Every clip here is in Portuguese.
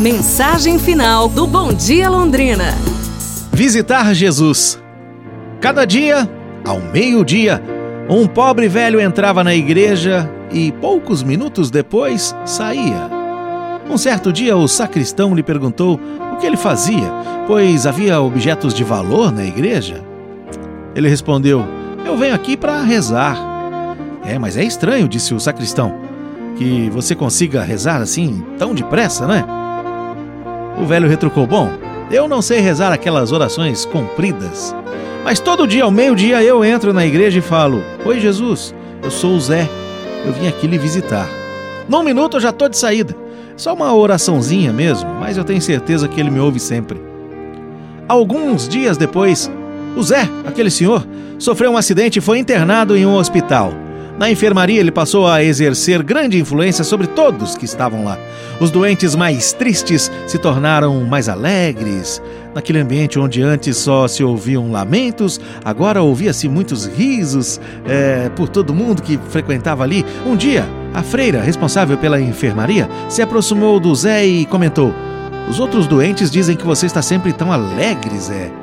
Mensagem final do Bom Dia Londrina. Visitar Jesus. Cada dia, ao meio-dia, um pobre velho entrava na igreja e poucos minutos depois saía. Um certo dia, o sacristão lhe perguntou o que ele fazia, pois havia objetos de valor na igreja. Ele respondeu: Eu venho aqui para rezar. É, mas é estranho, disse o sacristão, que você consiga rezar assim tão depressa, né? O velho retrucou: Bom, eu não sei rezar aquelas orações compridas, mas todo dia ao meio-dia eu entro na igreja e falo: Oi, Jesus, eu sou o Zé, eu vim aqui lhe visitar. Num minuto eu já tô de saída. Só uma oraçãozinha mesmo, mas eu tenho certeza que ele me ouve sempre. Alguns dias depois, o Zé, aquele senhor, sofreu um acidente e foi internado em um hospital. Na enfermaria, ele passou a exercer grande influência sobre todos que estavam lá. Os doentes mais tristes se tornaram mais alegres. Naquele ambiente onde antes só se ouviam lamentos, agora ouvia-se muitos risos é, por todo mundo que frequentava ali. Um dia, a freira responsável pela enfermaria se aproximou do Zé e comentou: Os outros doentes dizem que você está sempre tão alegre, Zé.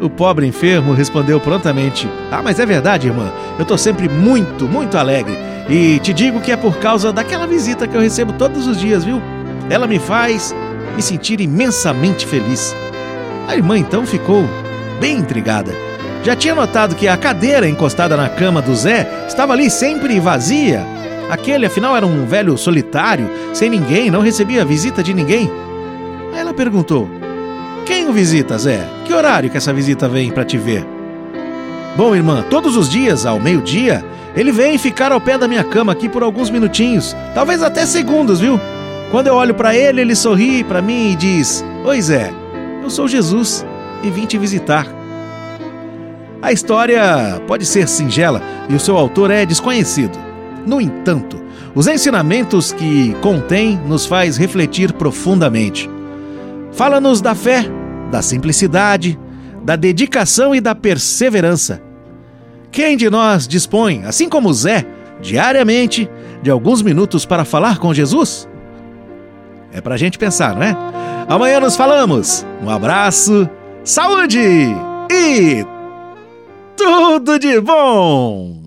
O pobre enfermo respondeu prontamente: Ah, mas é verdade, irmã. Eu tô sempre muito, muito alegre. E te digo que é por causa daquela visita que eu recebo todos os dias, viu? Ela me faz me sentir imensamente feliz. A irmã então ficou bem intrigada. Já tinha notado que a cadeira encostada na cama do Zé estava ali sempre vazia. Aquele, afinal, era um velho solitário, sem ninguém, não recebia visita de ninguém. Aí ela perguntou: quem o visita, Zé? Que horário que essa visita vem para te ver? Bom, irmã, todos os dias, ao meio-dia, ele vem ficar ao pé da minha cama aqui por alguns minutinhos, talvez até segundos, viu? Quando eu olho para ele, ele sorri para mim e diz: Oi, Zé, eu sou Jesus e vim te visitar. A história pode ser singela e o seu autor é desconhecido. No entanto, os ensinamentos que contém nos faz refletir profundamente. Fala-nos da fé, da simplicidade, da dedicação e da perseverança. Quem de nós dispõe, assim como Zé, diariamente, de alguns minutos para falar com Jesus? É pra gente pensar, não é? Amanhã nos falamos. Um abraço, saúde e tudo de bom!